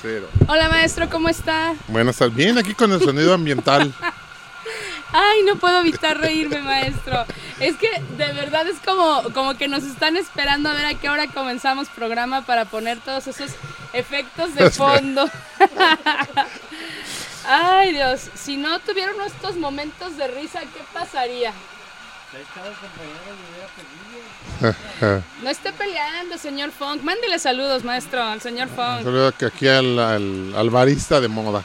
Cero. Hola maestro, ¿cómo está? Bueno, estás bien aquí con el sonido ambiental. Ay, no puedo evitar reírme, maestro. Es que de verdad es como, como que nos están esperando a ver a qué hora comenzamos programa para poner todos esos efectos de fondo. Ay, Dios, si no tuvieron estos momentos de risa, ¿qué pasaría? No esté peleando, señor Funk. Mándele saludos, maestro, al señor Funk. Saludo que aquí al, al, al barista de moda.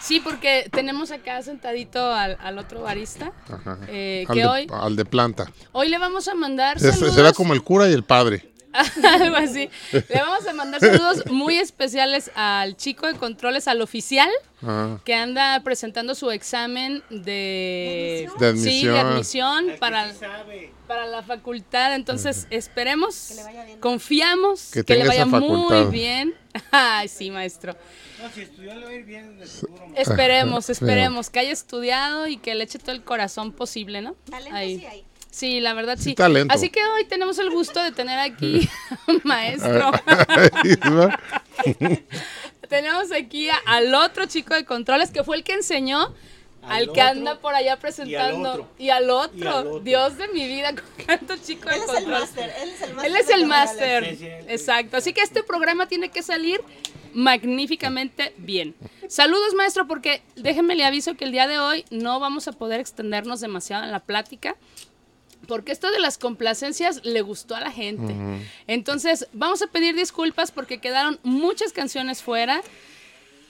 Sí, porque tenemos acá sentadito al, al otro barista. Ajá. eh, al, que de, hoy, al de planta. hoy le vamos a mandar saludos. será como el cura y el padre. Algo así. Le vamos a mandar saludos muy especiales al chico de controles, al oficial, Ajá. que anda presentando su examen de, De Sí, de admisión. admisión para, para la facultad. Entonces, esperemos, confiamos Que que, le vaya muy bien. Ay, sí, maestro. No, si estudió le va a ir bien, de seguro. Esperemos, esperemos que haya estudiado y que le eche todo el corazón posible, ¿no? Talento Ahí. sí hay. Sí, la verdad sí. Sí, talento. Así que hoy tenemos el gusto de tener aquí maestro. Tenemos aquí a- al otro chico de controles que fue el que enseñó al, Al que anda por allá presentando. otro. Y al otro. Y al otro. Dios de mi vida, con tanto chico de Él es el controles. máster, él es el máster. Él es el máster. Exacto. Así que este programa tiene que salir magníficamente bien. Saludos, maestro, porque déjenme le aviso que el día de hoy no vamos a poder extendernos demasiado en la plática. Porque esto de las complacencias le gustó a la gente. Entonces, vamos a pedir disculpas porque quedaron muchas canciones fuera.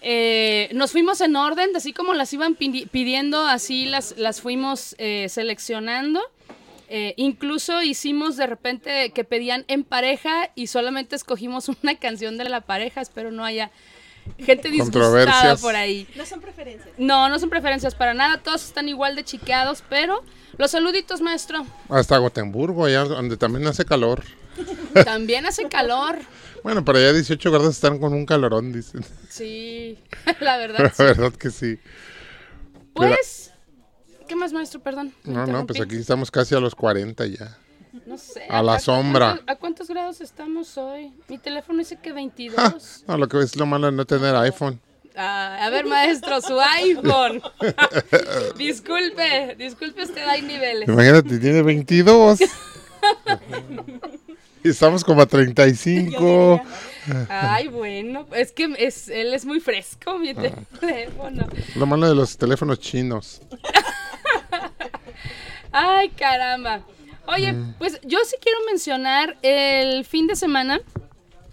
Eh, nos fuimos en orden, así como las iban pidi- pidiendo, así las, las fuimos eh, seleccionando. Eh, incluso hicimos de repente que pedían en pareja y solamente escogimos una canción de la pareja. Espero no haya gente disgustada por ahí. No son preferencias. No, no son preferencias para nada. Todos están igual de chiqueados, pero los saluditos, maestro. Hasta Gotemburgo, allá donde también hace calor. También hace calor. Bueno, para allá 18 grados están con un calorón, dicen. Sí, la verdad. La sí. verdad que sí. Pues, ¿qué más, maestro? Perdón. No, no, pues aquí estamos casi a los 40 ya. No sé. a la sombra. cuántos- ¿A cuántos grados estamos hoy? Mi teléfono dice que 22. Ah, no, lo que es lo malo de no tener iPhone. Ah, a ver, maestro, su iPhone. disculpe, disculpe, usted hay niveles. Imagínate, tiene 22. y estamos como a 35. Ay, bueno, es que es, él es muy fresco, mi Ah. teléfono. Lo malo de los teléfonos chinos. Ay, caramba. Oye, Mm. pues yo sí quiero mencionar el fin de semana.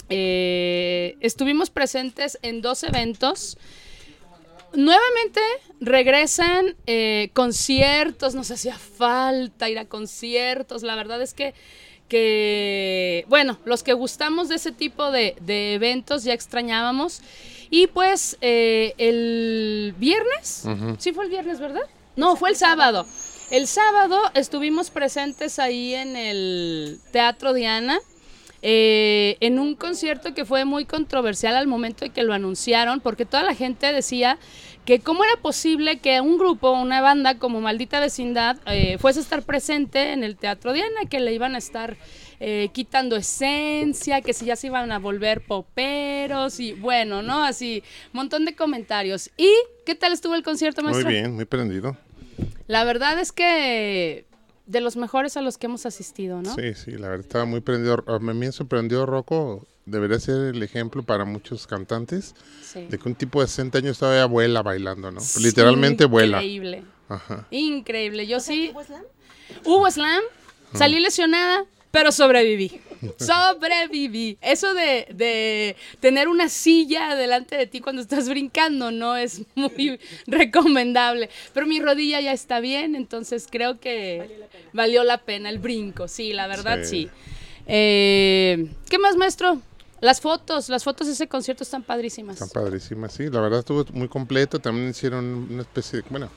eh, estuvimos presentes en dos eventos. Nuevamente regresan eh, conciertos, nos hacía falta ir a conciertos. La verdad es que, que, bueno, los que gustamos de ese tipo de, de eventos ya extrañábamos. Y pues eh, el viernes, sí fue el viernes, ¿verdad? No, fue el sábado. El sábado estuvimos presentes ahí en el Teatro Diana. eh, en un concierto que fue muy controversial al momento de que lo anunciaron, porque toda la gente decía que cómo era posible que un grupo, una banda como Maldita Vecindad, eh, fuese a estar presente en el Teatro Diana, que le iban a estar eh, quitando esencia, que si ya se iban a volver poperos y bueno, ¿no? Así, montón de comentarios. ¿Y qué tal estuvo el concierto, Muy maestro? bien, muy prendido. La verdad es que de los mejores a los que hemos asistido, ¿no? Sí, sí, la verdad estaba muy prendido. A mí me sorprendió Rocco. Debería ser el ejemplo para muchos cantantes Sí. de que un tipo de 60 años todavía vuela bailando, ¿no? Literalmente vuela. Increíble. Ajá. Increíble. Yo sí. ¿Hubo slam? Hubo slam, salí lesionada, pero sobreviví. Sobreviví. Eso de, de tener una silla delante de ti cuando estás brincando no es muy recomendable. Pero mi rodilla ya está bien, entonces creo que valió la pena el brinco. Sí, la verdad sí. Sí. Eh, ¿Qué más, maestro? Las fotos, las fotos de ese concierto están padrísimas. Están padrísimas, sí. La verdad estuvo muy completo. También hicieron una especie de, bueno,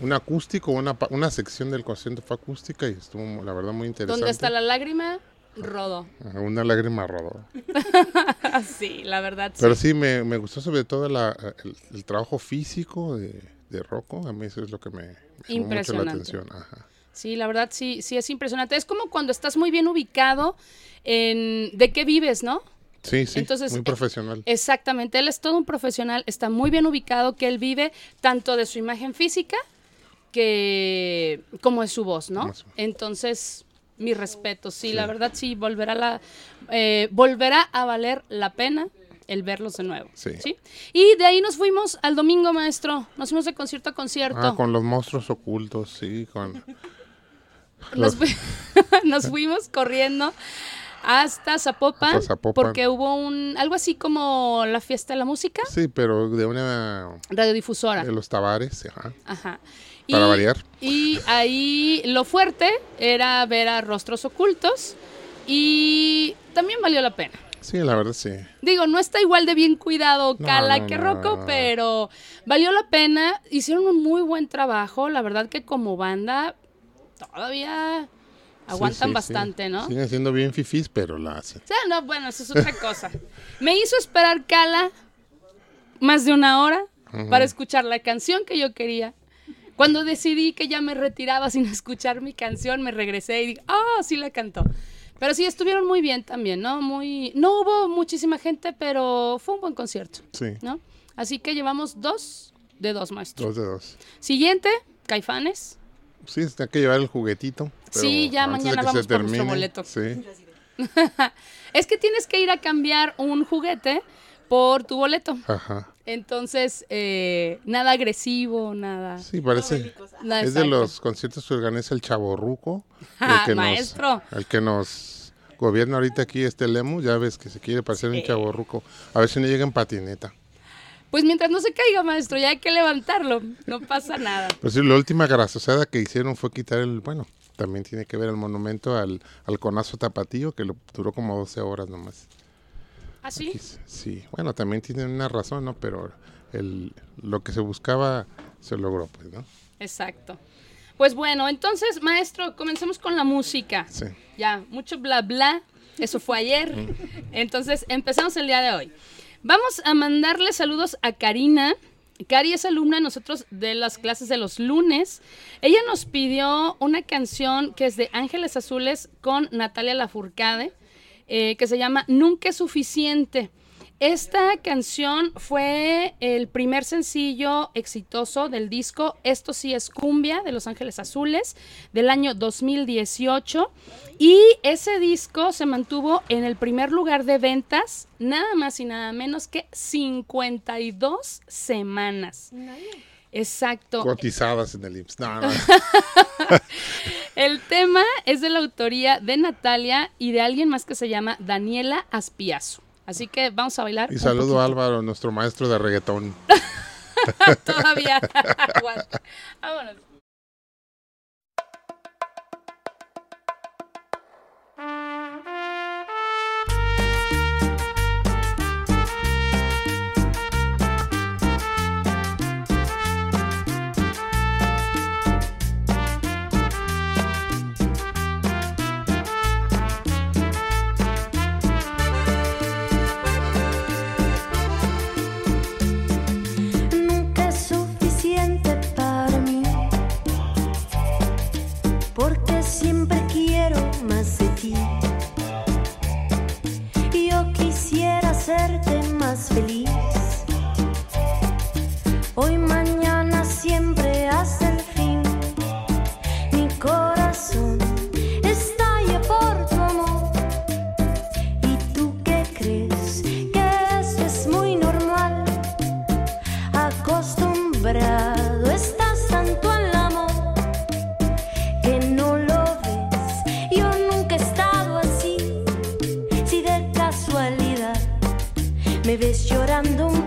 un acústico, una, una sección del concierto fue acústica y estuvo, la verdad, muy interesante. Donde está la lágrima, rodó. Ajá, Una lágrima rodó. sí, la verdad. Pero sí. sí, me, me gustó sobre todo la- el, el trabajo físico de, de Rocco. A mí eso es lo que me, me llamó mucho la atención. Ajá. Sí, la verdad sí, sí es impresionante. Es como cuando estás muy bien ubicado en de qué vives, ¿no? Sí, sí, Entonces, muy eh, profesional. Exactamente, él es todo un profesional, está muy bien ubicado, que él vive tanto de su imagen física que como de su voz, ¿no? Entonces, mi respeto, sí, la verdad sí, volverá, la, eh, volverá a valer la pena el verlos de nuevo. Sí. Y de ahí nos fuimos al domingo, maestro, nos fuimos de concierto a concierto. Ah, con los monstruos ocultos, sí, con... Nos, fui- nos fuimos corriendo hasta Zapopan, Hasta Zapopan. porque hubo un algo así como la fiesta de la música, Sí, pero de una... radiodifusora. De los tabares, ajá. Ajá. Para variar. Y ahí lo fuerte era ver a rostros ocultos y también valió la pena. Sí, la verdad sí. Digo, no está igual de bien cuidado Cala no, que Rocco, no, pero valió la pena. Hicieron un muy buen trabajo. La verdad que como banda todavía aguantan Sí, sí, bastante, sí. ¿no? Siguen siendo bien fifís, pero la hacen. O sea, no, bueno, eso es otra cosa. Me hizo esperar Cala más de una hora para escuchar la canción que yo quería. Cuando decidí que ya me retiraba sin escuchar mi canción, me regresé y dije, ah, sí la cantó. Pero sí, estuvieron muy bien también, ¿no? Muy, no hubo muchísima gente, pero fue un buen concierto, Sí, ¿no? Así que llevamos dos de dos maestros. dos de dos. Siguiente, Caifanes. Sí, hay que llevar el juguetito. pero Sí, ya mañana vamos por nuestro boleto. Sí, Es que tienes que ir a cambiar un juguete por tu boleto. ajá. Entonces, eh, nada agresivo, nada. Sí, parece. nada Es de los conciertos que organiza el Chaborruco. Ah, el que maestro. Nos, el que nos gobierna ahorita aquí, este Lemu. Ya ves que se quiere parecer un Chaborruco. A ver si no llega en patineta. Pues mientras no se caiga, maestro, ya hay que levantarlo. No pasa nada. Pues sí, la última grasosada que hicieron fue quitar el. Bueno, también tiene que ver el monumento al, al conazo tapatío, que lo, duró como 12 horas nomás. ¿Ah, sí? Bueno, también tienen una razón, ¿no? Pero el, lo que se buscaba se logró, pues, ¿no? Exacto. Pues bueno, entonces, maestro, comencemos con la música. Sí. Ya, mucho bla bla. Eso fue ayer. Entonces, empezamos el día de hoy. Vamos a mandarle saludos a Karina. Cari es alumna de nosotros de las clases de los lunes. Ella nos pidió una canción que es de Ángeles Azules con Natalia Lafourcade, eh, que se llama Nunca es suficiente. Esta canción fue el primer sencillo exitoso del disco Esto sí es cumbia de Los Ángeles Azules del año 2018 y ese disco se mantuvo en el primer lugar de ventas nada más y nada menos que 52 semanas. Exacto. Cotizadas en el IMSS. No, no. El tema es de la autoría de Natalia y de alguien más que se llama Daniela Aspiazo. Así que vamos a bailar. Y saludo a. Álvaro, nuestro maestro de reggaetón. Todavía. Vámonos. Me ves llorando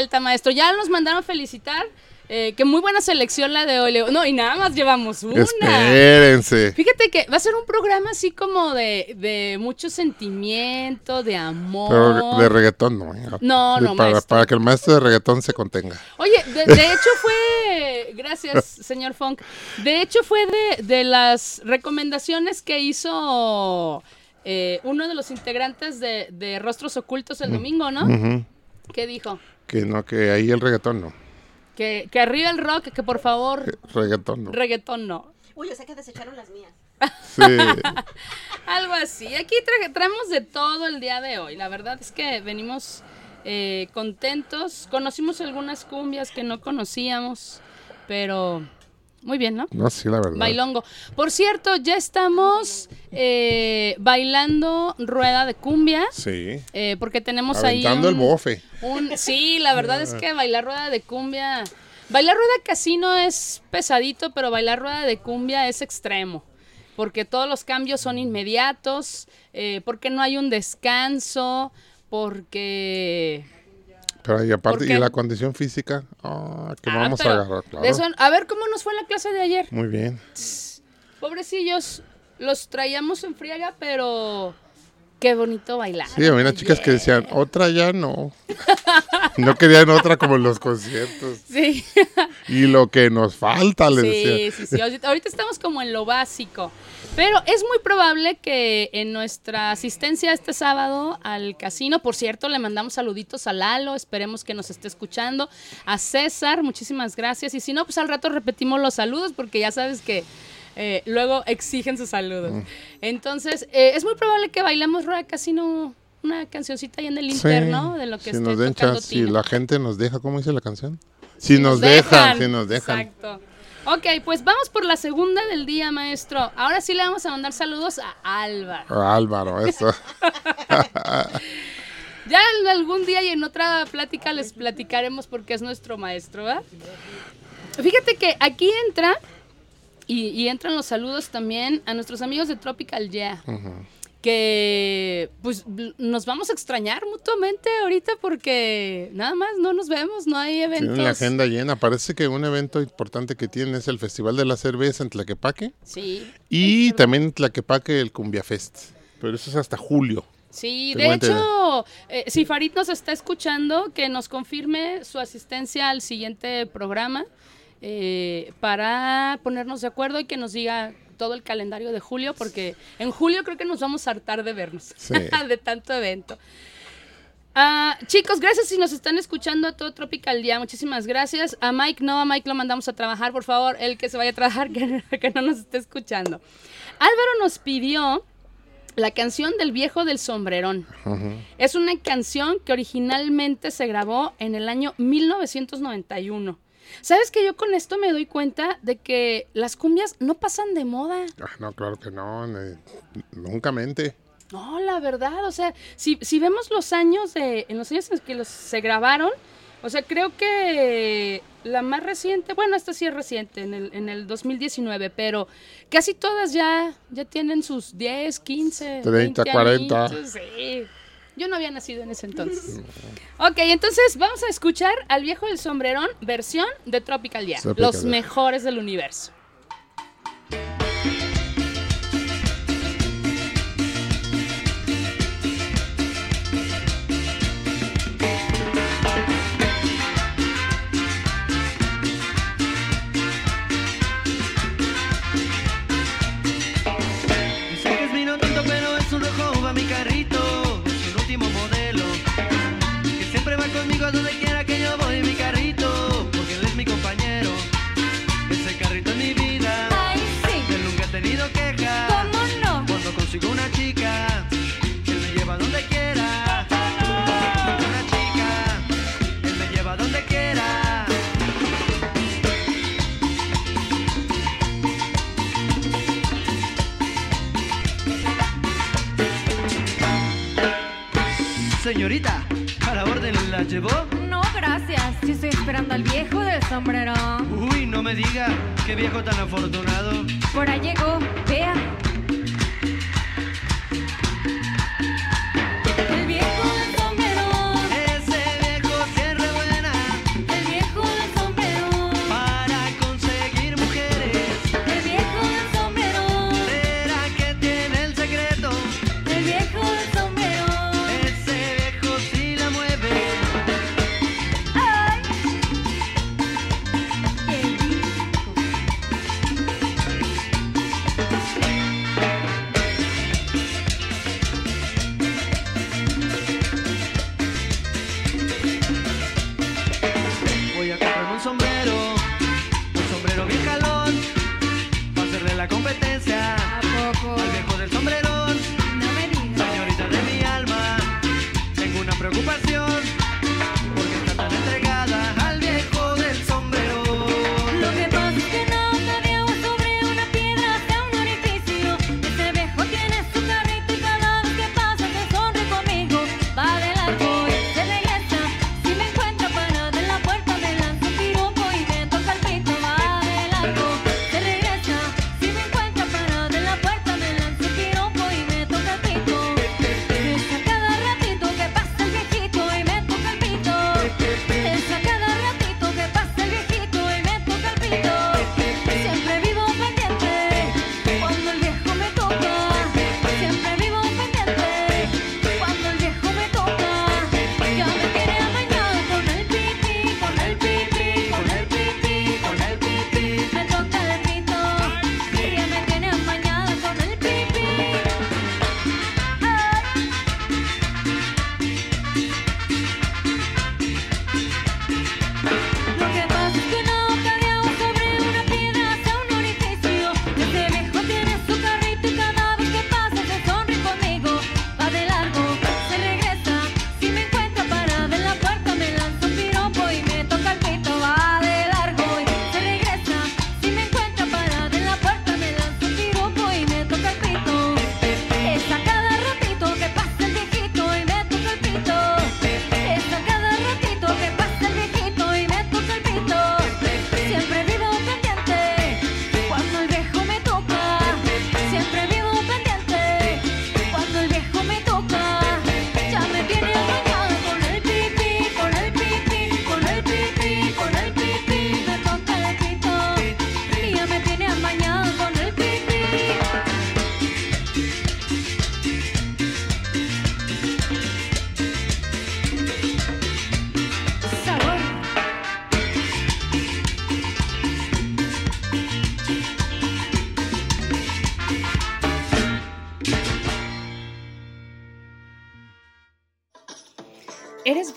vuelta, maestro. Ya nos mandaron felicitar. eh, que muy buena selección la de hoy. Leo. No, y nada más llevamos una. Espérense. Fíjate que va a ser un programa así como de, de mucho sentimiento, de amor. Pero de reggaetón no. No, no, para, maestro. para que el maestro de reggaetón se contenga. Oye, de, de hecho fue, gracias señor Funk, de hecho fue de, de las recomendaciones que hizo eh, uno de los integrantes de, Rostros Ocultos el domingo, ¿no? Ujú. ¿Qué dijo? Que no, que ahí el reggaetón no. Que, que arriba el rock, que por favor Reggaetón no. reggaetón no. Uy, o sea que desecharon las mías. Sí. Algo así. Aquí tra- traemos de todo el día de hoy. La verdad es que venimos eh, contentos. Conocimos algunas cumbias que no conocíamos, pero muy bien, ¿no? No, sí, la verdad. Bailongo. Por cierto, ya estamos eh, bailando rueda de cumbia. Sí. eh, porque tenemos ahí. Aventando el un- bofe. un- sí, la verdad es que bailar rueda de cumbia. Bailar rueda casino es pesadito, pero bailar rueda de cumbia es extremo. Porque todos los cambios son inmediatos, eh, porque no hay un descanso, porque. Pero y aparte, ¿Por y la condición física, ah, que Ah, vamos a agarrar, claro. eso- a ver cómo nos fue la clase de ayer. Muy bien. Pobrecillos, los traíamos en friega, pero qué bonito bailar. Sí, había unas chicas que decían, otra ya no. no querían otra como en los conciertos. Sí, Y lo que nos falta, les sí, decía. sí, sí. Ahorita ahorita estamos como en lo básico. Pero es muy probable que en nuestra asistencia este sábado al casino, por cierto, le mandamos saluditos a Lalo, esperemos que nos esté escuchando, a César, muchísimas gracias. Y si no, pues al rato repetimos los saludos porque ya sabes que eh, luego exigen sus saludos. Mm. Entonces, eh, es muy probable que bailemos Rueda Casino una cancioncita ahí en el interno de lo que si nos den chance, si la gente nos deja, ¿cómo dice la canción? Si, nos, dejan, si nos dejan. Exacto. Ok, pues vamos por la segunda del día, maestro. Ahora sí le vamos a mandar saludos a Alba. Ah, Álvaro, eso. Ya algún día y en otra plática les platicaremos porque es nuestro maestro, ¿va? Fíjate que aquí entra y, y entran los saludos también a nuestros amigos de Tropical Yeah. Que pues nos vamos a extrañar mutuamente ahorita porque nada más no nos vemos, no hay eventos. Tienen la agenda llena. Parece que un evento importante que tienen es el Festival de la Cerveza en Tlaquepaque. Sí. Y también en Tlaquepaque el Cumbia Fest. Pero eso es hasta julio. Sí, de hecho, eh, si Farid nos está escuchando, que nos confirme su asistencia al siguiente programa eh, para ponernos de acuerdo y que nos diga todo el calendario de julio, porque en julio creo que nos vamos a hartar de vernos, Sí. de tanto evento. Ah, chicos, gracias si nos están escuchando a todo Tropical Día. Muchísimas gracias. A Mike no, a Mike lo mandamos a trabajar, por favor. El que se vaya a trabajar, que, que no nos esté escuchando. Álvaro nos pidió la canción del viejo del sombrerón. Es una canción que originalmente se grabó en el año 1991. ¿Sabes que yo con esto me doy cuenta de que las cumbias no pasan de moda? Ah, no, claro que no. ne- nunca mente. No, la verdad, o sea, si, si vemos los años de, en los años en que los, se grabaron, o sea, creo que la más reciente, bueno, esta sí es reciente, en el, en el 2019, pero casi todas ya, ya tienen sus 10, 15, 30, 20 40. añitos, sí. Yo no había nacido en ese entonces. Ok, entonces vamos a escuchar al viejo del sombrerón, versión de Tropical Tropical los mejores del universo. Sombrero. Uy, no me diga, qué viejo tan afortunado. Por ahí llegó.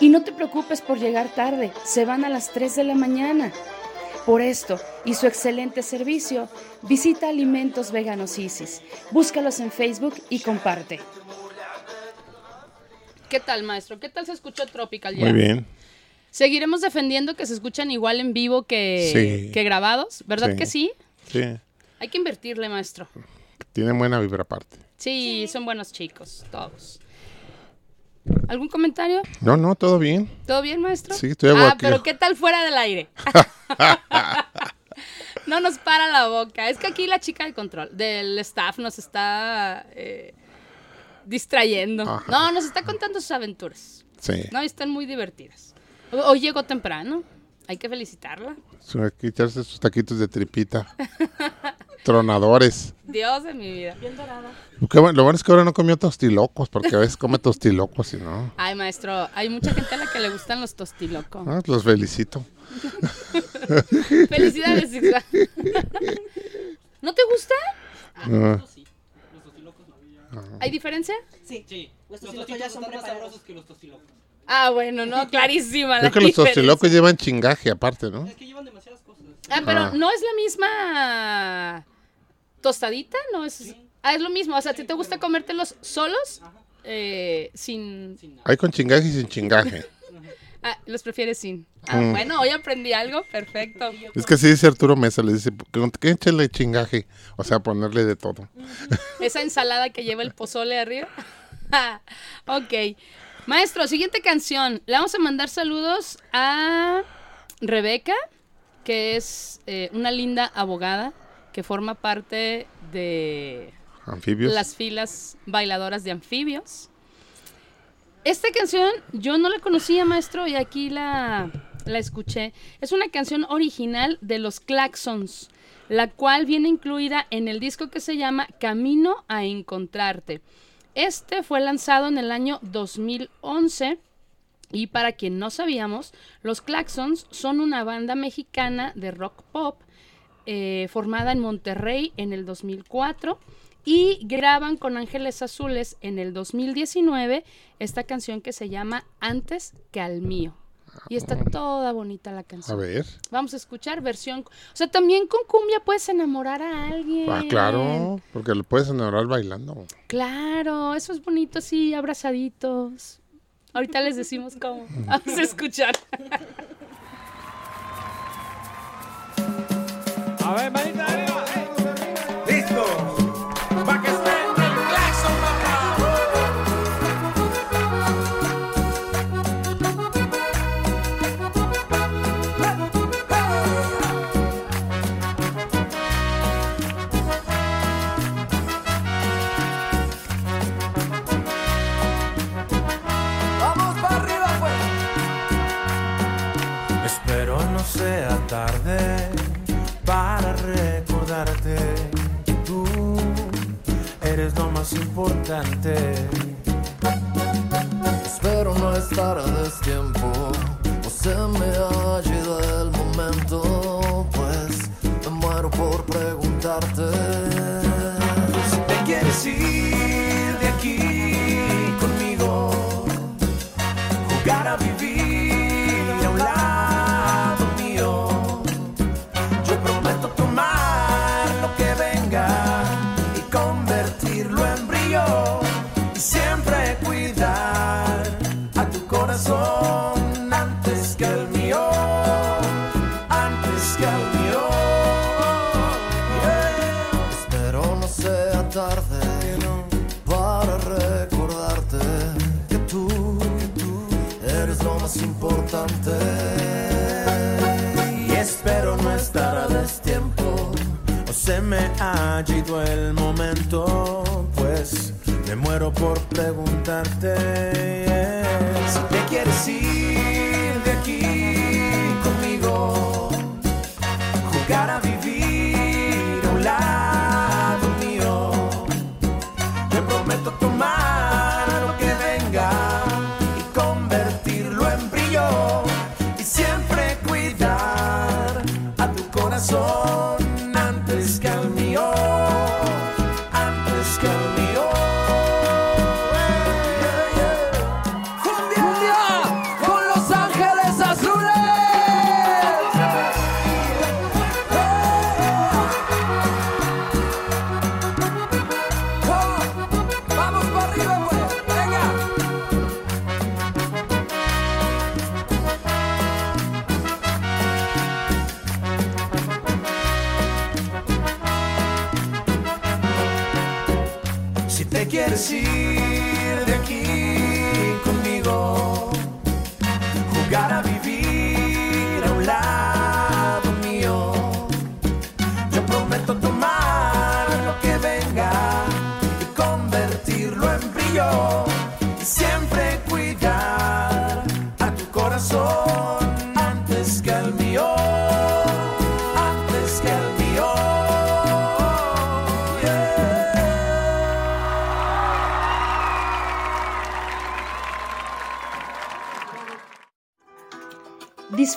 Y no te preocupes por llegar tarde, se van a las 3 de la mañana. Por esto y su excelente servicio, visita Alimentos Veganos Isis. Búscalos en Facebook y comparte. ¿Qué tal, maestro? ¿Qué tal se escuchó Tropical ya? Muy bien. Seguiremos defendiendo que se escuchan igual en vivo que, Sí. que grabados, ¿verdad Sí. que sí? Sí. Hay que invertirle, maestro. Tiene buena vibra aparte. Sí, son buenos chicos, todos. ¿Algún comentario? No, no, todo bien. ¿Todo bien, maestro? Sí, estoy Ah, pero ¿qué tal fuera del aire? no nos para la boca. Es que aquí la chica del control, del staff, nos está eh, distrayendo. Ajá. No, nos está contando sus aventuras. Sí. No, y están muy divertidas. Ho- Hoy llegó temprano. Hay que felicitarla. Echarse sus taquitos de tripita. Tronadores. Dios de mi vida. Qué bueno, lo bueno es que ahora no comió tostilocos, porque a veces come tostilocos y no. Ay, maestro, hay mucha gente a la que le gustan los tostilocos. Ah, los felicito. Felicidades. ¿No te gusta? Ah, ¿Hay diferencia? Sí. Los tostilocos ya son más sabrosos que los tostilocos. Ah, bueno, no, clarísima la creo que los tostilocos llevan chingaje aparte, ¿no? Es que llevan demasiadas cosas. Ah, pero Ah. no es la misma tostadita, ¿no? Es, ah, es lo mismo. O sea, ¿te, te gusta comértelos solos? Eh, sin... Hay con chingaje y sin chingaje. Ah, los prefieres sin. Ah, Mm. bueno, hoy aprendí algo. Perfecto. Es que así dice Arturo Mesa, le dice, "¿Con ¿qué échale chingaje? O sea, ponerle de todo. Esa ensalada que lleva el pozole arriba. ok. Maestro, siguiente canción. Le vamos a mandar saludos a Rebeca, que es eh, una linda abogada que forma parte de Anfibios. las filas bailadoras de anfibios. Esta canción yo no la conocía, maestro, y aquí la, la escuché. Es una canción original de los Claxons, la cual viene incluida en el disco que se llama Camino a Encontrarte. Este fue lanzado en el año 2011 y para quien no sabíamos, los Claxons son una banda mexicana de rock pop eh, formada en Monterrey en el 2004 y graban con Ángeles Azules en el 2019 esta canción que se llama Antes que al mío. Y está toda bonita la A canción. ver. Vamos a escuchar versión. O sea, también con cumbia puedes enamorar a alguien. Ah, claro, porque lo puedes enamorar bailando. Claro, eso es bonito, sí, abrazaditos. Ahorita les decimos cómo. Vamos a escuchar. A ver, manita arriba. Listo. Eres lo más importante. Espero no estar a destiempo o se me ha ido el momento, pues me muero por preguntarte. Si te quieres ir el momento, pues me muero por preguntarte si te quieres ir de aquí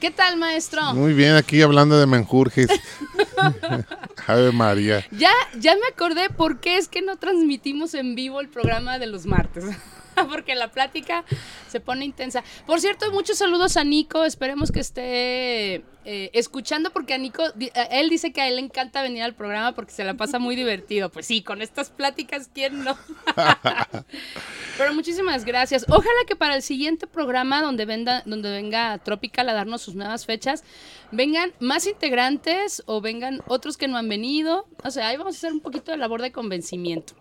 ¿Qué tal, maestro? Muy bien, aquí hablando de menjurjes. Ave María. Ya, ya me acordé por qué es que no transmitimos en vivo el programa de los martes. Porque la plática se pone intensa. Por cierto, muchos saludos a Nico. Esperemos que esté eh, escuchando, porque a Nico, a él dice que a él le encanta venir al programa porque se la pasa muy divertido. Pues sí, con estas pláticas, ¿quién no? Pero muchísimas gracias. Ojalá que para el siguiente programa donde, venda, donde venga Tropical a darnos sus nuevas fechas, vengan más integrantes o vengan otros que no han venido. O sea, ahí vamos a hacer un poquito de labor de convencimiento.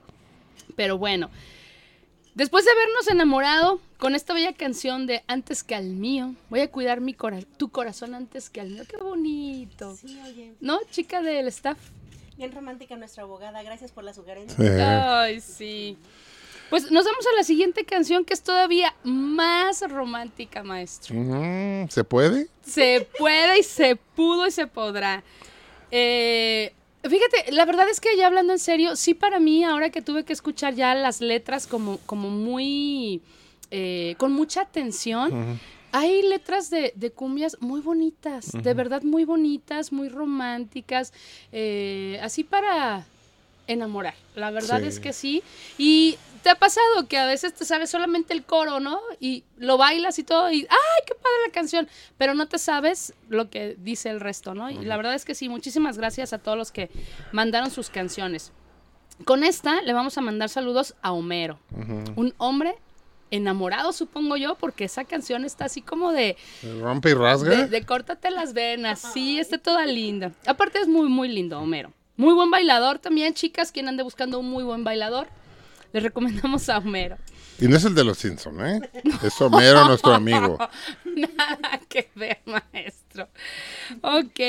Pero bueno, después de habernos enamorado con esta bella canción de Antes que al mío, voy a cuidar mi cora- tu corazón antes que al mío. Qué bonito. Sí, oye. ¿No, chica del staff? Bien romántica nuestra abogada. Gracias por la sugerencia. Ay, sí. Pues nos vamos a la siguiente canción que es todavía más romántica, maestro. ¿Se puede? Se puede y se pudo y se podrá. Eh, fíjate, la verdad es que ya hablando en serio, sí para mí, ahora que tuve que escuchar ya las letras como, como muy... eh, con mucha atención, hay letras de, de cumbias muy bonitas, de verdad muy bonitas, muy románticas, eh, así para enamorar. La verdad Sí. es que sí. Y te ha pasado que a veces te sabes solamente el coro, ¿no? Y lo bailas y todo, y ¡ay, qué padre la canción! Pero no te sabes lo que dice el resto, ¿no? Y la verdad es que sí, muchísimas gracias a todos los que mandaron sus canciones. Con esta le vamos a mandar saludos a Homero, un hombre enamorado, supongo yo, porque esa canción está así como de, ¿Rompe y rasga? de, de córtate las venas. Sí, está toda linda. Aparte es muy, muy lindo, Homero. Muy buen bailador también, chicas. Quien ande buscando un muy buen bailador, les recomendamos a Homero. Y no es el de los Simpson, ¿eh? Es Homero, nuestro amigo. Nada que ver, maestro. Ok.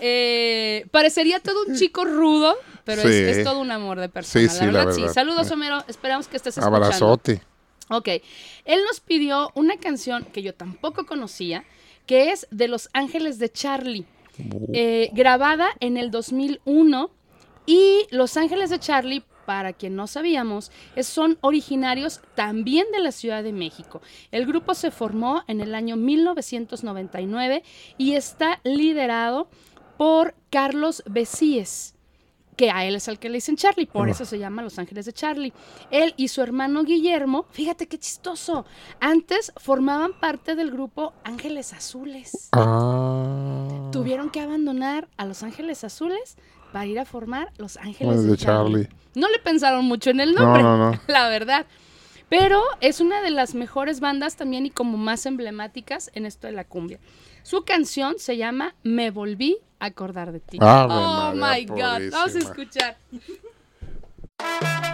eh, parecería todo un chico rudo, pero es, Sí. es todo un amor de persona. Sí, la sí, la verdad, sí. verdad. Saludos, Homero. Esperamos que estés escuchando. Abrazote. Ok. Él nos pidió una canción que yo tampoco conocía, que es de Los Ángeles de Charlie, eh, grabada en el 2001. Y Los Ángeles de Charlie, para quien no sabíamos, es- son originarios también de la Ciudad de México. El grupo se formó en el año 1999 y está liderado por Carlos Besíes que a él es al que le dicen Charlie, por eso se llama Los Ángeles de Charlie. Él y su hermano Guillermo, fíjate qué chistoso, antes formaban parte del grupo Ángeles Azules. Ah. Tuvieron que abandonar a Los Ángeles Azules para ir a formar Los Ángeles de de Charlie. Charlie. No le pensaron mucho en el No, nombre, no, no. la verdad. Pero es una de las mejores bandas también y como más emblemáticas en esto de la cumbia. Su canción se llama Me volví a acordar de ti. Ave oh María my God, vamos a escuchar.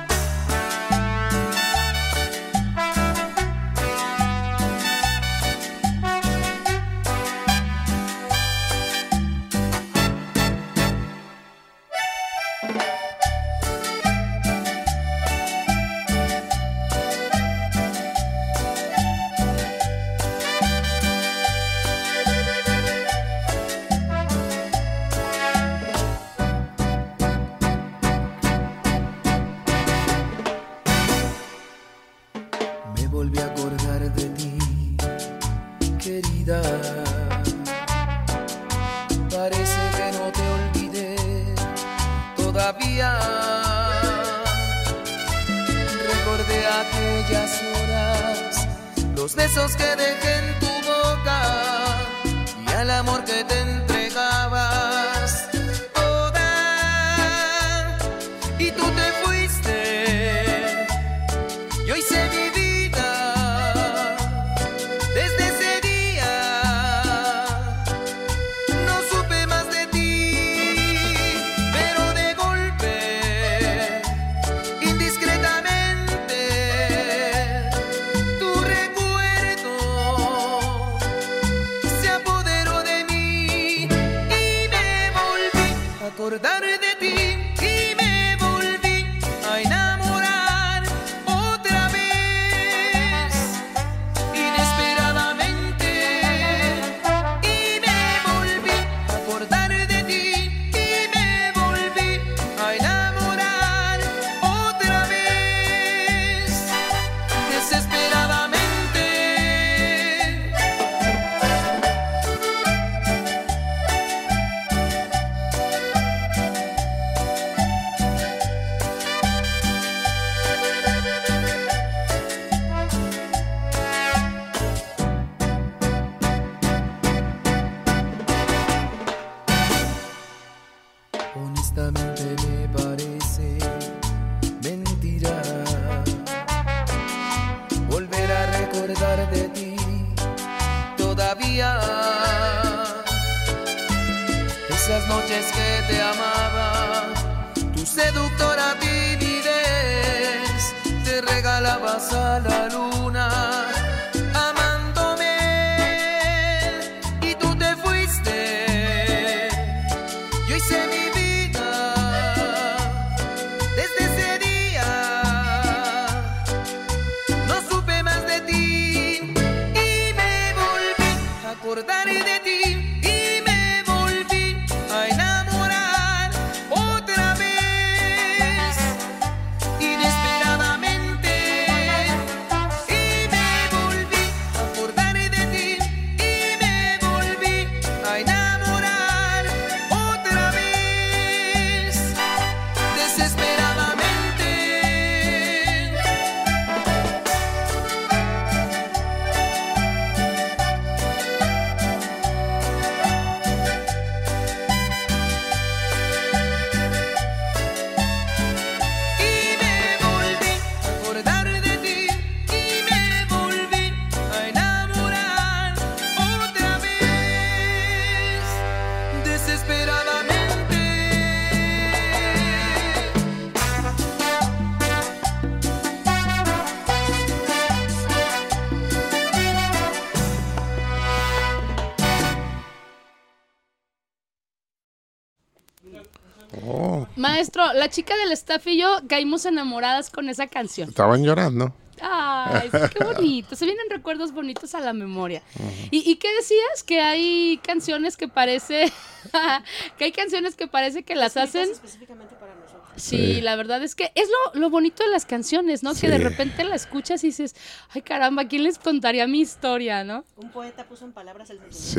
Maestro, la chica del staff y yo caímos enamoradas con esa canción. estaban llorando. Ay, qué bonito. Se vienen recuerdos bonitos a la memoria. ¿Y, y qué decías? Que hay canciones que parece. que hay canciones que parece que las hacen. específicamente para nosotros. Sí, Sí. la verdad es que es lo, lo bonito de las canciones, ¿no? Que de repente la escuchas y dices, ay caramba, ¿quién les contaría mi historia, no? Un poeta puso en palabras el Sí.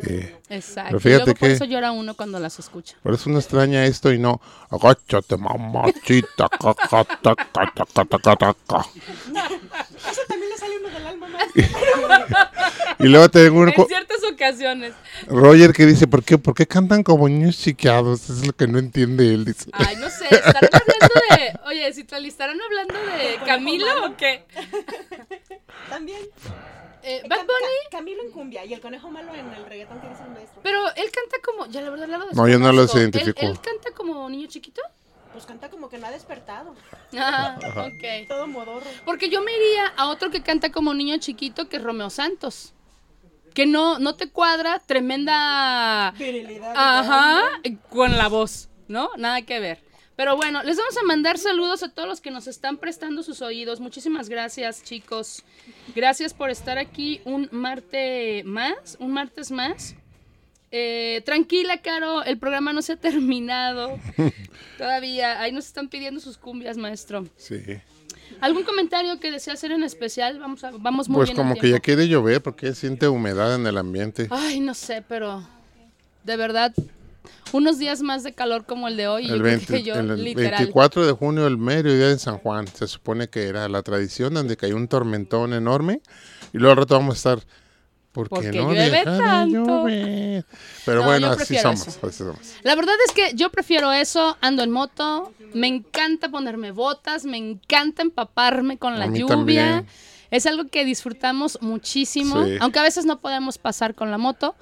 Exacto. Pero y fíjate luego por que- eso llora uno cuando las escucha. Por eso no extraña esto y no. Agáchate, mamachita. Eso también le sale uno del alma, más. Y luego tengo uno. En ciertas ocasiones. Roger que dice, ¿por qué, ¿por qué cantan como niños chiqueados? Eso es lo que no entiende él. Dice. Ay, no sé, estarán hablando de. Oye, si te estarán hablando de Camilo o qué? También. Eh, Bad Bunny. Ca- Camilo en cumbia y el conejo malo en el reggaetón que dice el maestro. Pero él canta como. Ya la verdad, la No, yo no los desconozco. ¿Él- identifico. ¿Él, canta como niño chiquito? Pues canta como que no ha despertado. Ah, ok. Todo modorro. Porque yo me iría a otro que canta como niño chiquito que es Romeo Santos. Que no, no te cuadra, tremenda. Virilidad. Ajá, con la voz, ¿no? Nada que ver. Pero bueno, les vamos a mandar saludos a todos los que nos están prestando sus oídos. Muchísimas gracias, chicos. Gracias por estar aquí un martes más, un martes más. Eh, tranquila, Caro, el programa no se ha terminado. Todavía, ahí nos están pidiendo sus cumbias, maestro. Sí. ¿Algún comentario que desea hacer en especial? Vamos, a, vamos muy Pues bien. como que ya quiere llover porque siente humedad en el ambiente. Ay, no sé, pero de verdad. unos días más de calor como el de hoy. El, creo 20 que yo, el literal. 24 de junio, el mero día de San Juan, se supone que era la tradición donde cayó un tormentón enorme y luego al rato vamos a estar. ¿Por qué Porque no llueve de tanto. Pero No, bueno, así somos, eso. así somos. La verdad es que yo prefiero eso, ando en moto, me encanta ponerme botas, me encanta empaparme con la lluvia. también. Es algo que disfrutamos muchísimo, Sí. aunque a veces no podemos pasar con la moto,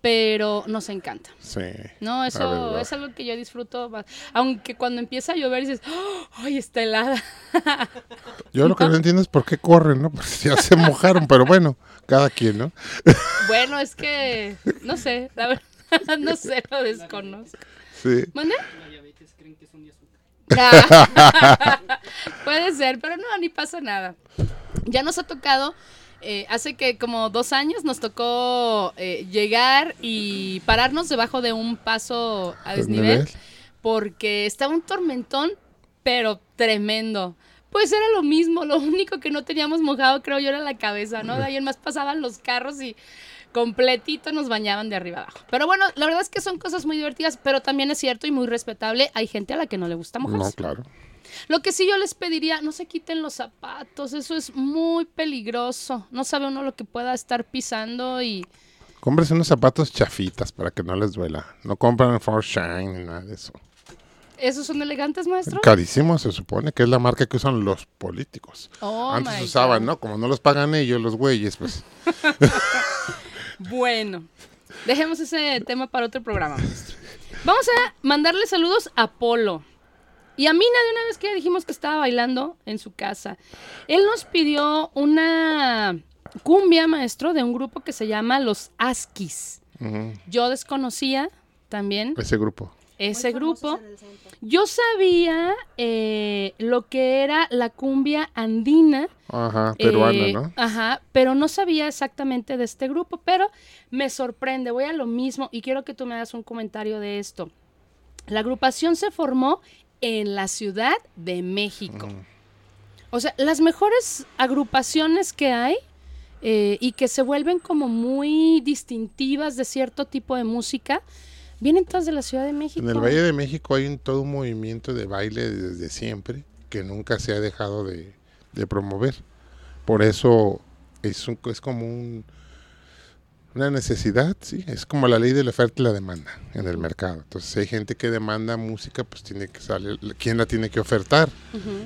pero nos encanta. Sí. No, eso es algo que yo disfruto, ba- aunque cuando empieza a llover dices, "Oh, ¡ay, está helada! Yo lo que no entiendo es por qué corren, ¿no? Porque ya se mojaron, pero bueno, cada quien, ¿no? bueno, es que, no sé, la verdad, no sé, lo desconozco. Sí. ¿Mande? Ah, Puede ser, pero no, ni pasa nada. Ya nos ha tocado, eh, hace que como dos años nos tocó eh, llegar y pararnos debajo de un paso a desnivel porque estaba un tormentón, pero tremendo. Pues era lo mismo, lo único que no teníamos mojado creo yo era la cabeza, ¿no? De ahí en más pasaban los carros y completito nos bañaban de arriba abajo. Pero bueno, la verdad es que son cosas muy divertidas, pero también es cierto y muy respetable, hay gente a la que no le gusta mojarse. No, claro. Lo que sí yo les pediría, no se quiten los zapatos, eso es muy peligroso. No sabe uno lo que pueda estar pisando y Cómprese unos zapatos chafitas para que no les duela. No compran For Shine ni nada de eso. esos son elegantes, maestro. Carísimo se supone que es la marca que usan los políticos. Oh, Antes usaban, God. ¿no? Como no los pagan ellos, los güeyes, pues. Bueno, dejemos ese tema para otro programa, maestro. Vamos a mandarle saludos a Polo. Y a Mina, de una vez que ya dijimos que estaba bailando en su casa. Él nos pidió una cumbia, maestro, de un grupo que se llama Los Askis. Yo desconocía también Ese grupo. ese grupo. Yo sabía eh, lo que era la cumbia andina. Ajá, peruana, eh, ¿no? Ajá, pero no sabía exactamente de este grupo, pero me sorprende, voy a lo mismo y quiero que tú me hagas un comentario de esto. La agrupación se formó en la Ciudad de México. O sea, las mejores agrupaciones que hay eh, y que se vuelven como muy distintivas de cierto tipo de música, vienen todas de la Ciudad de México. En el Valle de México hay un, todo un movimiento de baile desde siempre que nunca se ha dejado de, de promover. Por eso es, un- es como un- una necesidad, sí, es como la ley de la oferta y la demanda en el mercado. Entonces, si hay gente que demanda música, pues tiene que salir, ¿quién la tiene que ofertar?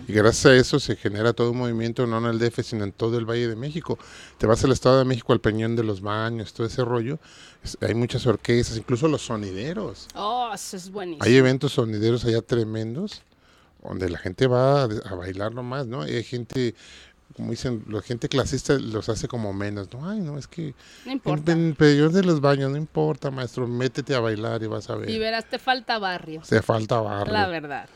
Y gracias a eso se genera todo un movimiento, no en el DF, sino en todo el Valle de México. Te vas al Estado de México, al Peñón de los Baños, todo ese rollo. es- hay muchas orquestas, incluso los sonideros. Oh, eso es buenísimo. Hay eventos sonideros allá tremendos donde la gente va a, a bailar nomás, ¿no? Y hay gente, como dicen, la gente clasista los hace como menos, ¿no? Ay, no, es que No importa. en el peor de los baños, no importa, maestro, métete a bailar y vas a ver. Y verás, te falta barrio. Se falta barrio. La verdad.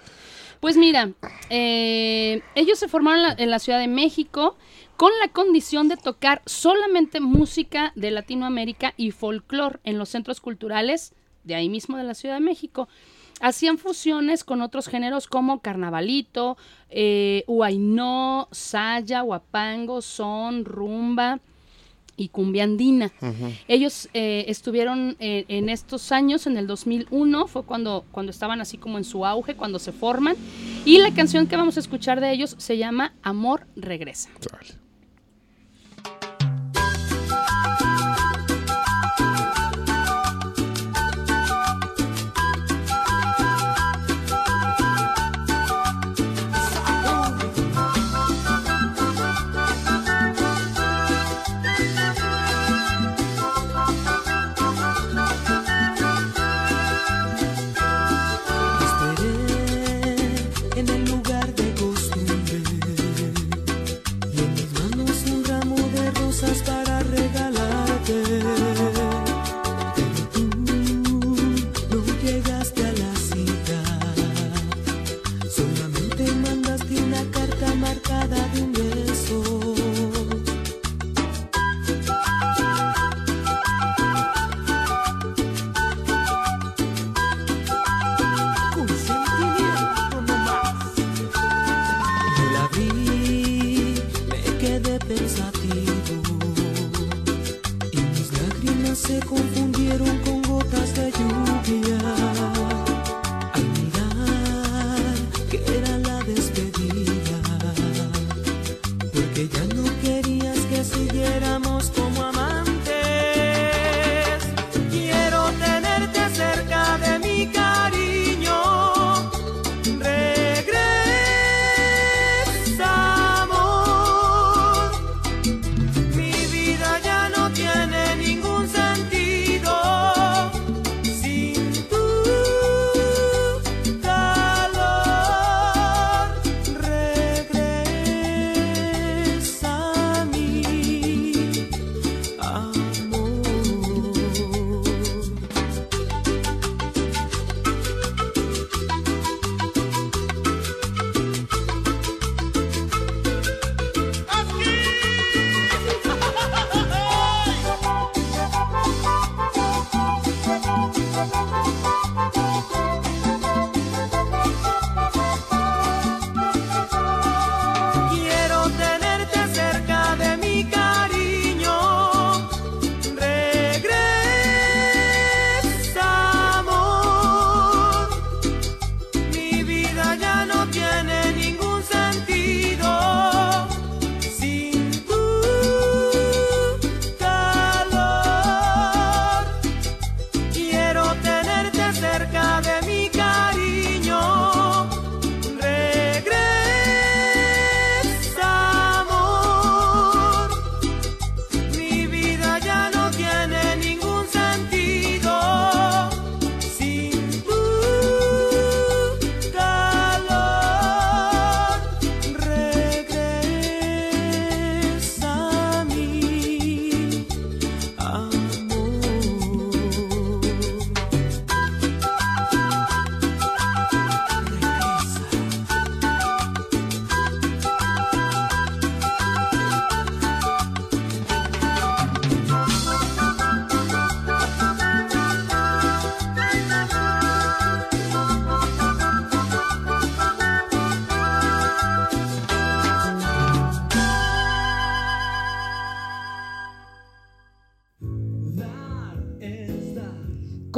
Pues mira, eh, ellos se formaron en la- en la Ciudad de México con la condición de tocar solamente música de Latinoamérica y folclore en los centros culturales de ahí mismo de la Ciudad de México. Hacían fusiones con otros géneros como carnavalito, eh, huaynó, saya, huapango, son, rumba y cumbia andina. Ellos eh, estuvieron eh, en estos años, en el 2001, fue cuando, cuando estaban así como en su auge, cuando se forman. Y la canción que vamos a escuchar de ellos se llama Amor Regresa.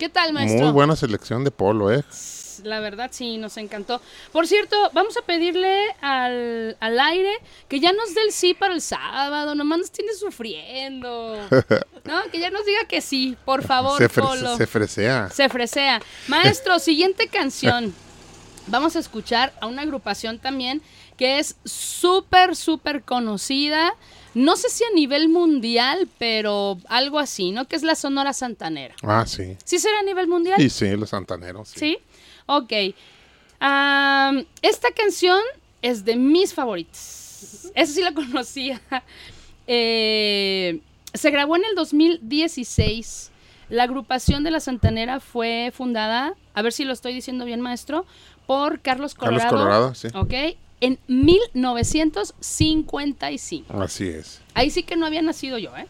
¿Qué tal, maestro? Muy buena selección de polo, ¿eh? La verdad sí, nos encantó. Por cierto, vamos a pedirle al, al aire que ya nos dé el sí para el sábado. Nomás nos tiene sufriendo. ¿No? Que ya nos diga que sí, por favor, se, Polo. se fresea. Se fresea. Maestro, siguiente canción. Vamos a escuchar a una agrupación también que es súper, súper conocida. No sé si a nivel mundial, pero algo así, ¿no? Que es la Sonora Santanera. Ah, sí. ¿Sí será a nivel mundial? Y sí, los santaneros. sí. ¿Sí? Ok. Esta canción es de mis favoritas. Esa sí la conocía. Eh, se grabó en el 2016. La agrupación de la Santanera fue fundada, a ver si lo estoy diciendo bien, maestro, por Carlos Carlos Colorado. Colorado, sí. Ok. En 1955. Así es. Ahí sí que no había nacido yo, ¿eh?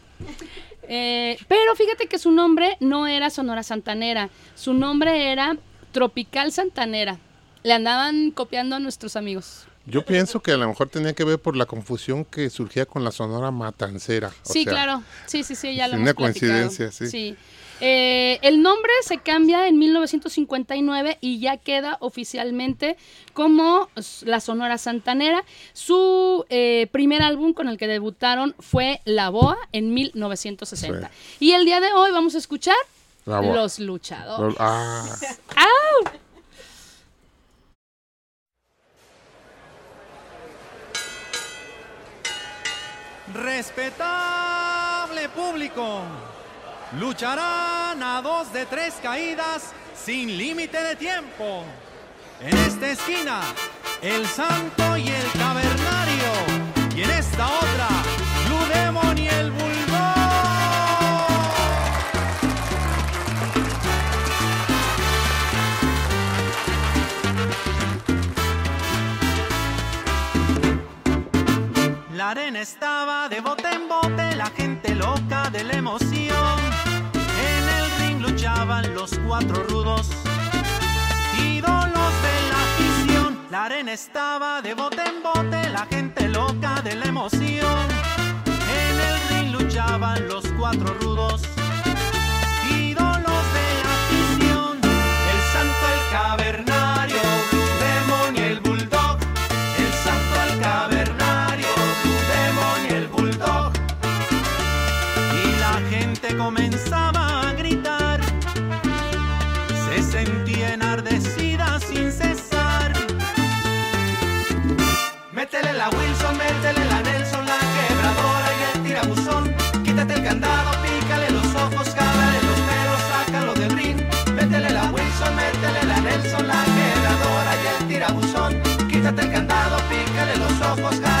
Eh, pero fíjate que su nombre no era Sonora Santanera, su nombre era Tropical Santanera. Le andaban copiando a nuestros amigos. Yo pienso que a lo mejor tenía que ver por la confusión que surgía con la sonora matancera. o sí, sea, claro. Sí, sí, sí, ya lo una hemos coincidencia, sí. Eh, el nombre se cambia en 1959 y ya queda oficialmente como la Sonora Santanera. Su eh, primer álbum con el que debutaron fue La Boa en 1960. Y el día de hoy vamos a escuchar La Boa. Los Luchadores. Ah, ¡Au! Respetable público, lucharán a dos de tres caídas sin límite de tiempo. En esta esquina, el Santo y el Cavernario. Y en esta otra, Blue Demon y el Bulldog. La arena estaba de bote en bote, la gente loca de la emoción. Los cuatro rudos, ídolos de la afición. La arena estaba de bote en bote, la gente loca de la emoción. En el ring luchaban los cuatro rudos, ídolos de la afición. El santo, el cavernario, Blue Demon y el bulldog. El santo, el cavernario, Blue Demon y el bulldog. Y la gente comenzaba Quítate el candado, pícale los ojos, jálale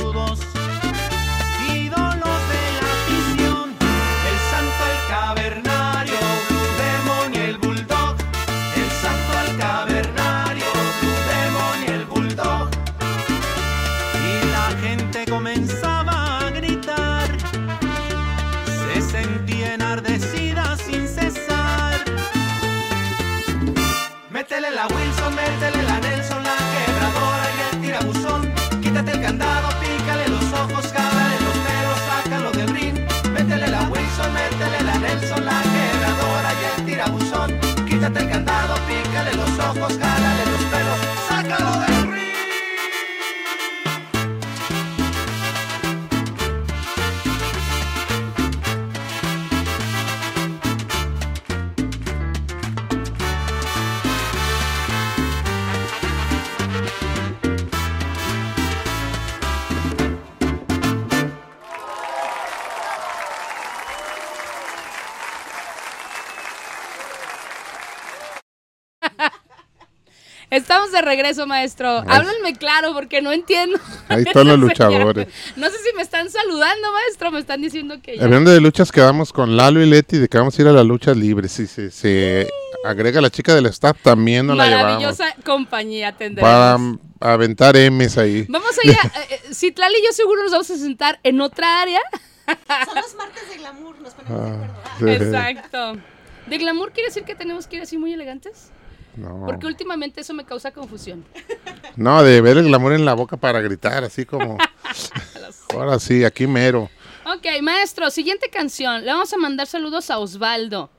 de regreso, maestro. Háblenme claro porque no entiendo. Ahí están los señal. luchadores. No sé si me están saludando, maestro. Me están diciendo que ya. Hablando de luchas, quedamos con Lalo y Leti de que vamos a ir a las luchas libres. Si se, se agrega la chica del staff, también nos la llevamos. Maravillosa compañía tendremos. Para mm, aventar M's ahí. Vamos a ir a... eh, eh, Citlali y yo seguro nos vamos a sentar en otra área. Son los martes de glamour, nos ponemos de acuerdo. Sí. Exacto. ¿De glamour quiere decir que tenemos que ir así muy elegantes? No. Porque últimamente eso me causa confusión. No, de ver el glamour en la boca para gritar, así como. Ahora sí, aquí mero. Ok, maestro, siguiente canción. Le vamos a mandar saludos a Osvaldo.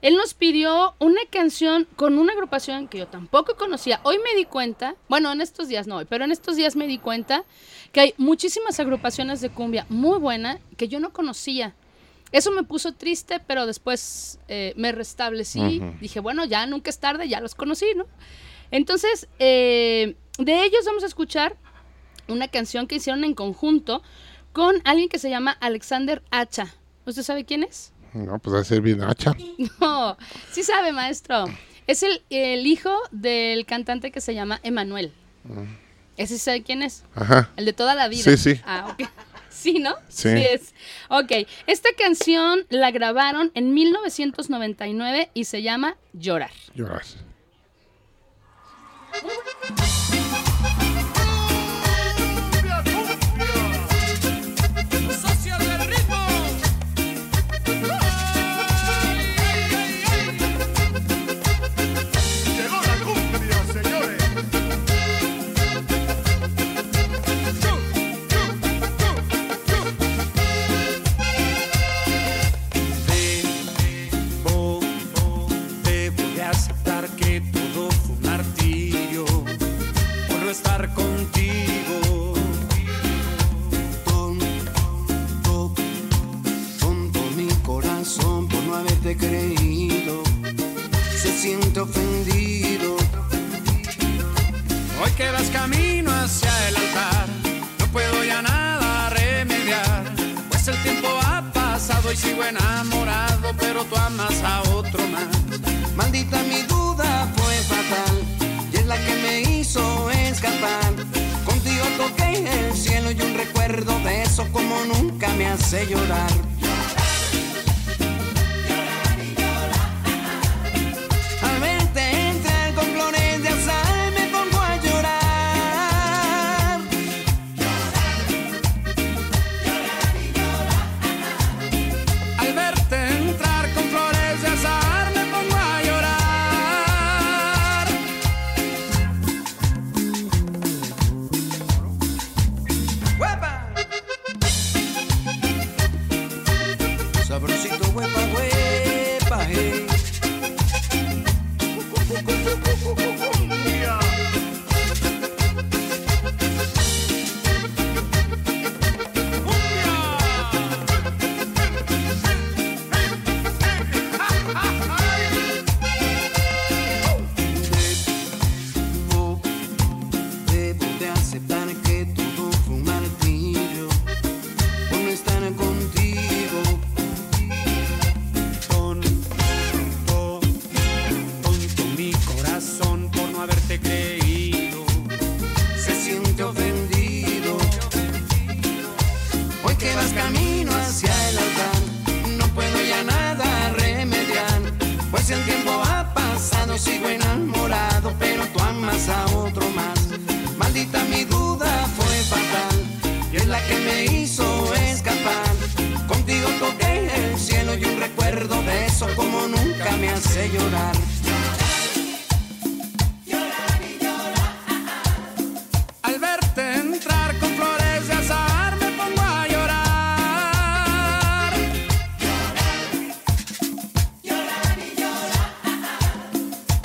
Él nos pidió una canción con una agrupación que yo tampoco conocía. Hoy me di cuenta, bueno, en estos días no hoy, pero en estos días me di cuenta que hay muchísimas agrupaciones de cumbia muy buena que yo no conocía. Eso me puso triste, pero después eh, me restablecí. Dije, bueno, ya nunca es tarde, ya los conocí, ¿no? Entonces, eh, de ellos vamos a escuchar una canción que hicieron en conjunto con alguien que se llama Alexander Hacha. ¿Usted sabe quién es? No, pues va a ser bien hacha. No, sí sabe, maestro. Es el, el hijo del cantante que se llama Emanuel. ¿Ese sí sabe quién es? Ajá. El de toda la vida. Sí, sí. Ah, ok. Sí, ¿no? Sí. es. Ok, esta canción la grabaron en 1999 y se llama Llorar. Llorar. Siente ofendido. Hoy que vas camino hacia el altar, no puedo ya nada remediar, pues el tiempo ha pasado y sigo enamorado, pero tú amas a otro más. Maldita mi duda fue fatal y es la que me hizo escapar. Contigo toqué el cielo y un recuerdo de eso como nunca me hace llorar.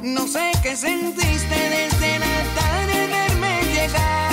No sé qué sentiste desde la tarde verme llegar.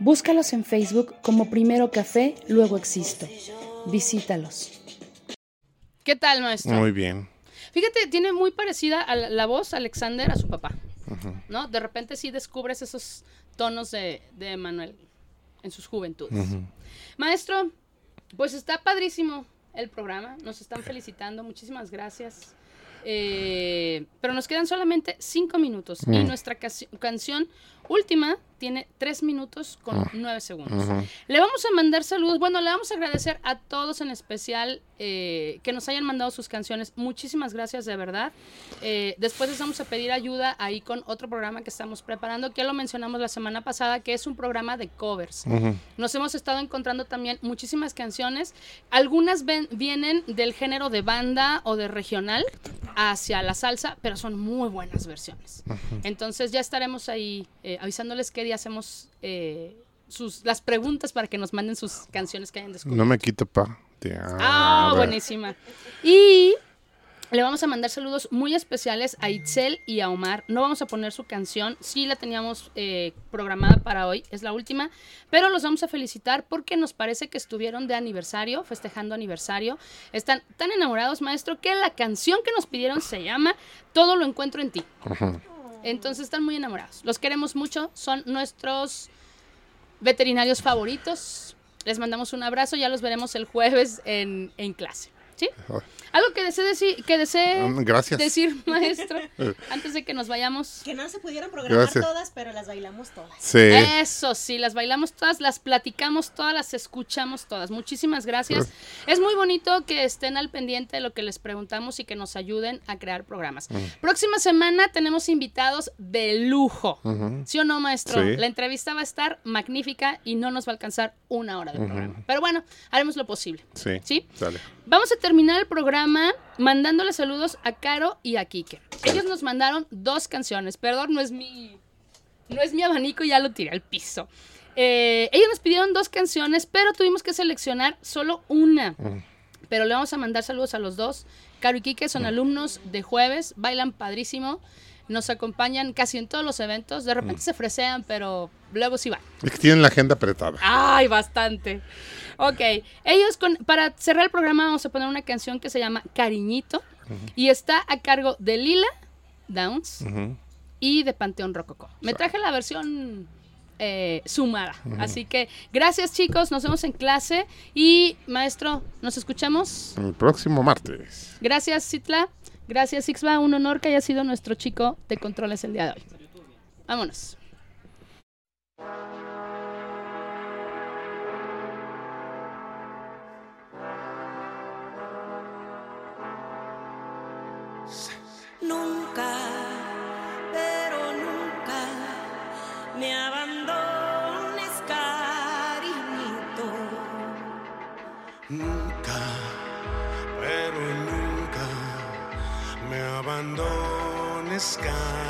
Búscalos en Facebook como Primero Café, luego Existo. Visítalos. ¿Qué tal, maestro? Muy bien. Fíjate, tiene muy parecida a la, la voz Alexander a su papá. ¿no? De repente sí descubres esos tonos de, de Manuel en sus juventudes. Maestro, pues está padrísimo el programa, nos están felicitando, muchísimas gracias. Eh, pero nos quedan solamente cinco minutos y nuestra canción última tiene tres minutos con Ah. nueve segundos. Le vamos a mandar saludos. Bueno, le vamos a agradecer a todos en especial eh, que nos hayan mandado sus canciones. Muchísimas gracias, de verdad. Eh, después les vamos a pedir ayuda ahí con otro programa que estamos preparando, que lo mencionamos la semana pasada, que es un programa de covers. Nos hemos estado encontrando también muchísimas canciones. Algunas ven- vienen del género de banda o de regional hacia la salsa, pero son muy buenas versiones. Entonces ya estaremos ahí eh, avisándoles qué día hacemos eh, sus, las preguntas para que nos manden sus canciones que hayan descubierto. No me quito pa. Ah, amo. buenísima. Y le vamos a mandar saludos muy especiales a Itzel y a Omar. No vamos a poner su canción, sí la teníamos eh, programada para hoy, es la última, pero los vamos a felicitar porque nos parece que estuvieron de aniversario, festejando aniversario. Están tan enamorados, maestro, que la canción que nos pidieron se llama Todo lo encuentro en ti. Entonces están muy enamorados. Los queremos mucho, son nuestros veterinarios favoritos. Les mandamos un abrazo, ya los veremos el jueves en, en clase. ¿Sí? Algo que desee decir, que desee Mm, gracias. decir, maestro, antes de que nos vayamos. Que no se pudieran programar Gracias. todas, pero las bailamos todas. Sí. Eso sí, las bailamos todas, las platicamos todas, las escuchamos todas. Muchísimas gracias. Es muy bonito que estén al pendiente de lo que les preguntamos y que nos ayuden a crear programas. Mm. Próxima semana tenemos invitados de lujo. Ujú. ¿Sí o no, maestro? Sí. La entrevista va a estar magnífica y no nos va a alcanzar una hora de Ujú. programa. Pero bueno, haremos lo posible. Sí. ¿Sí? Sale. Vamos a terminar el programa mandándole saludos a Caro y a Quique. Ellos nos mandaron dos canciones. Perdón, no es mi. No es mi abanico, ya lo tiré al piso. Eh, ellos nos pidieron dos canciones, pero tuvimos que seleccionar solo una. Pero le vamos a mandar saludos a los dos. Caro y Quique son alumnos de jueves, bailan padrísimo, nos acompañan casi en todos los eventos. De repente se fresean, pero luego sí van. Es que tienen la agenda apretada. Ay, bastante. Ok, ellos con, para cerrar el programa vamos a poner una canción que se llama Cariñito y está a cargo de Lila Downs y de Panteón Rococó. Me traje la versión eh, sumada, así que gracias chicos, nos vemos en clase y maestro, nos escuchamos. El próximo martes. Gracias Citla, gracias Ixba, un honor que haya sido nuestro chico de controles el día de hoy. Vámonos. sky.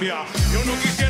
Co- co- cumbia. Yo no quisiera